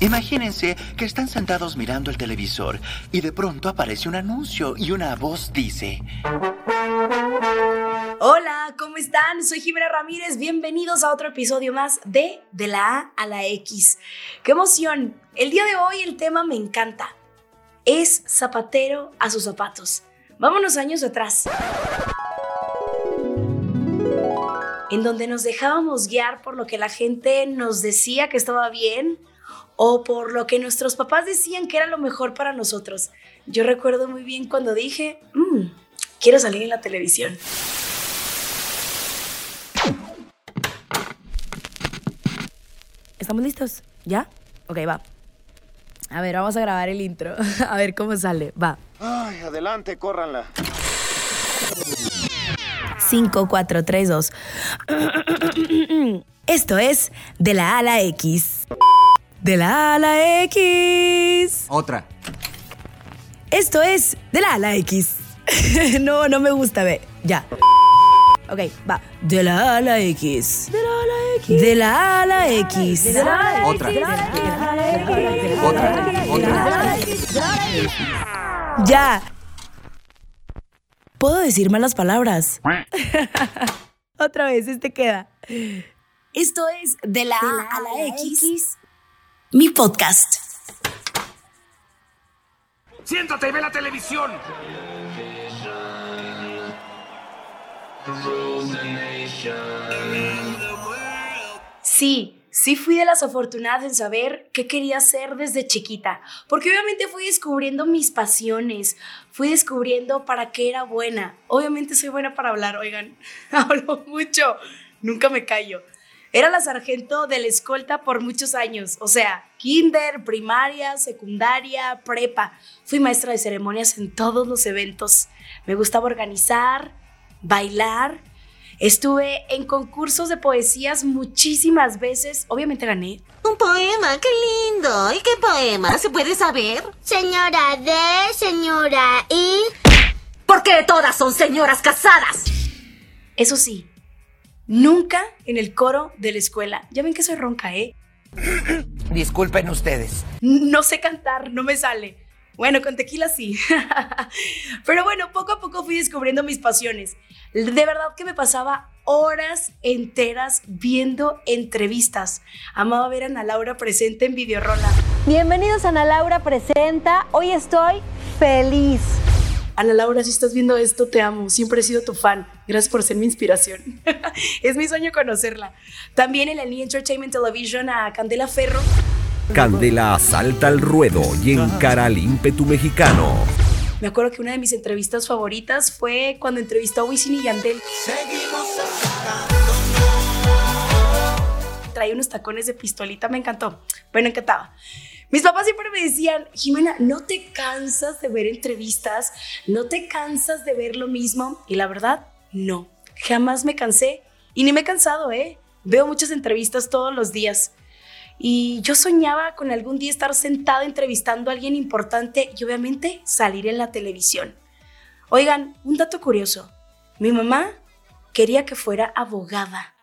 Imagínense que están sentados mirando el televisor y de pronto aparece un anuncio y una voz dice... Hola, ¿cómo están? Soy Jimena Ramírez. Bienvenidos a otro episodio más de De la A a la X. ¡Qué emoción! El día de hoy el tema me encanta. Es zapatero a sus zapatos. Vámonos años atrás. En donde nos dejábamos guiar por lo que la gente nos decía que estaba bien o por lo que nuestros papás decían que era lo mejor para nosotros. Yo recuerdo muy bien cuando dije, "Mm, quiero salir en la televisión. ¿Estamos listos? ¿Ya? Ok, va. A ver, vamos a grabar el intro. A ver cómo sale. Va. Ay, adelante, córranla. 5, 4, 3, 2. Esto es De la A a la X. De la A a la X. Otra. Esto es De la A a la X. no, no me gusta, ve. Ya. Ok, va. De la A a la X. De la A a la X. De la A a la X. De la A a la Otra. X. De la A a la X. Otra. Otra. Ya. ¿Puedo decir malas palabras? Otra vez, este queda. Esto es De la A a la X, mi podcast. Siéntate y ve la televisión. Sí, sí fui de las afortunadas en saber qué quería hacer desde chiquita, porque obviamente fui descubriendo mis pasiones, fui descubriendo para qué era buena. Obviamente soy buena para hablar, oigan, hablo mucho, nunca me callo. Era la sargento de la escolta por muchos años, o sea, kinder, primaria, secundaria, prepa. Fui maestra de ceremonias en todos los eventos. Me gustaba organizar, bailar. Estuve en concursos de poesías muchísimas veces. Obviamente gané. Un poema, qué lindo. ¿Y qué poema? ¿Se puede saber? Señora D, señora I. Porque todas son señoras casadas. Eso sí, nunca en el coro de la escuela. Ya ven que soy ronca, ¿eh? Disculpen ustedes. No sé cantar, no me sale. Bueno, con tequila sí. Pero bueno, poco a poco fui descubriendo mis pasiones. De verdad que me pasaba horas enteras viendo entrevistas. Amaba ver a Ana Laura presente en Videorola. Bienvenidos a Ana Laura Presenta. Hoy estoy feliz. Ana Laura, si estás viendo esto, te amo. Siempre he sido tu fan. Gracias por ser mi inspiración. es mi sueño conocerla. También en el E! Entertainment Television a Candela Ferro. Candela salta al ruedo y encara al ímpetu mexicano. Me acuerdo que una de mis entrevistas favoritas fue cuando entrevistó a Wisin y Yandel. Traía unos tacones de pistolita, me encantó. Bueno, encantaba. Mis papás siempre me decían, Jimena, no te cansas de ver entrevistas, no te cansas de ver lo mismo. Y la verdad, no, jamás me cansé. Y ni me he cansado, ¿eh? Veo muchas entrevistas todos los días. Y yo soñaba con algún día estar sentada entrevistando a alguien importante y obviamente salir en la televisión. Oigan, un dato curioso. Mi mamá quería que fuera abogada.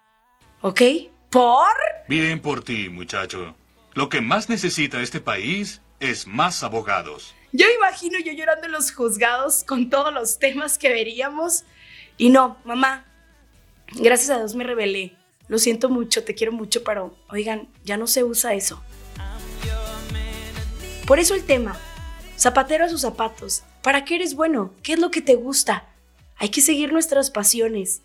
¿Ok? ¿Por? Bien por ti, muchacho. Lo que más necesita este país es más abogados. Yo imagino yo llorando en los juzgados con todos los temas que veríamos. Y no, mamá, gracias a Dios me rebelé. Lo siento mucho, te quiero mucho, pero oigan, ya no se usa eso. Por eso el tema, zapatero a sus zapatos. ¿Para qué eres bueno? ¿Qué es lo que te gusta? Hay que seguir nuestras pasiones.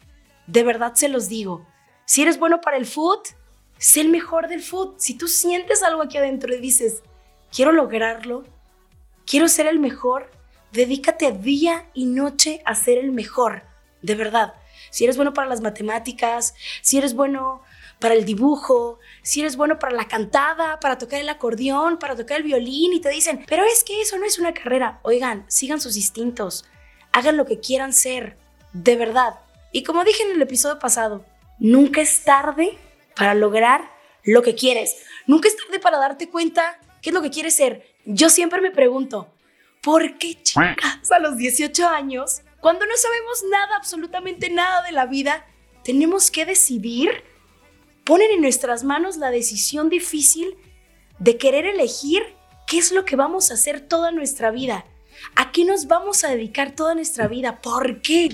De verdad se los digo. Si eres bueno para el foot, sé el mejor del foot. Si tú sientes algo aquí adentro y dices, quiero lograrlo, quiero ser el mejor, dedícate día y noche a ser el mejor. De verdad si eres bueno para las matemáticas, si eres bueno para el dibujo, si eres bueno para la cantada, para tocar el acordeón, para tocar el violín y te dicen, pero es que eso no es una carrera. Oigan, sigan sus instintos, hagan lo que quieran ser, de verdad. Y como dije en el episodio pasado, nunca es tarde para lograr lo que quieres. Nunca es tarde para darte cuenta qué es lo que quieres ser. Yo siempre me pregunto, ¿por qué chicas a los 18 años cuando no sabemos nada, absolutamente nada de la vida, tenemos que decidir, ponen en nuestras manos la decisión difícil de querer elegir qué es lo que vamos a hacer toda nuestra vida. ¿A qué nos vamos a dedicar toda nuestra vida? ¿Por qué?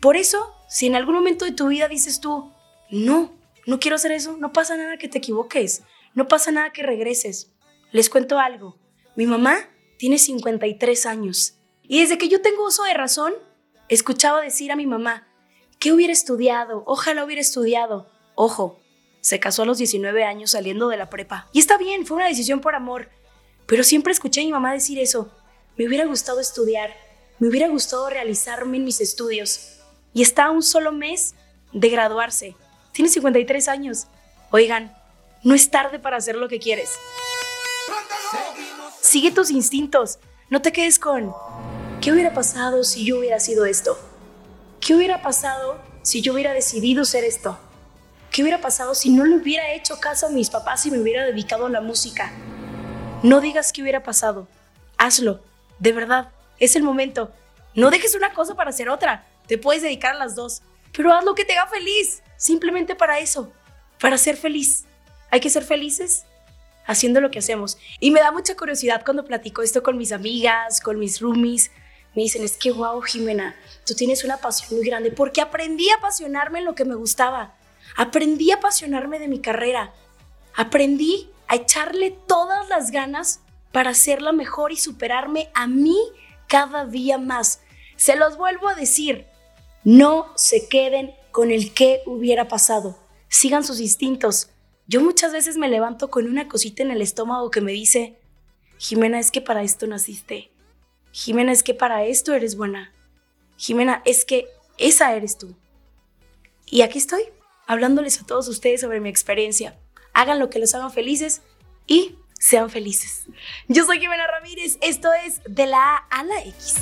Por eso, si en algún momento de tu vida dices tú, no, no quiero hacer eso, no pasa nada que te equivoques, no pasa nada que regreses. Les cuento algo, mi mamá tiene 53 años y desde que yo tengo uso de razón, escuchaba decir a mi mamá, ¿qué hubiera estudiado? Ojalá hubiera estudiado. Ojo, se casó a los 19 años saliendo de la prepa. Y está bien, fue una decisión por amor. Pero siempre escuché a mi mamá decir eso. Me hubiera gustado estudiar, me hubiera gustado realizarme en mis estudios. Y está a un solo mes de graduarse. Tiene 53 años. Oigan, no es tarde para hacer lo que quieres. Sigue tus instintos. No te quedes con, ¿qué hubiera pasado si yo hubiera sido esto? ¿Qué hubiera pasado si yo hubiera decidido ser esto? ¿Qué hubiera pasado si no le hubiera hecho caso a mis papás y me hubiera dedicado a la música? No digas qué hubiera pasado. Hazlo. De verdad. Es el momento. No dejes una cosa para hacer otra. Te puedes dedicar a las dos. Pero haz lo que te haga feliz. Simplemente para eso. Para ser feliz. Hay que ser felices haciendo lo que hacemos. Y me da mucha curiosidad cuando platico esto con mis amigas, con mis roomies. Me dicen, es que wow, Jimena, tú tienes una pasión muy grande porque aprendí a apasionarme en lo que me gustaba. Aprendí a apasionarme de mi carrera. Aprendí a echarle todas las ganas para hacerla mejor y superarme a mí cada día más. Se los vuelvo a decir, no se queden con el que hubiera pasado. Sigan sus instintos. Yo muchas veces me levanto con una cosita en el estómago que me dice, Jimena, es que para esto naciste. Jimena, es que para esto eres buena. Jimena, es que esa eres tú. Y aquí estoy, hablándoles a todos ustedes sobre mi experiencia. Hagan lo que los hagan felices y sean felices. Yo soy Jimena Ramírez, esto es De la A a la X.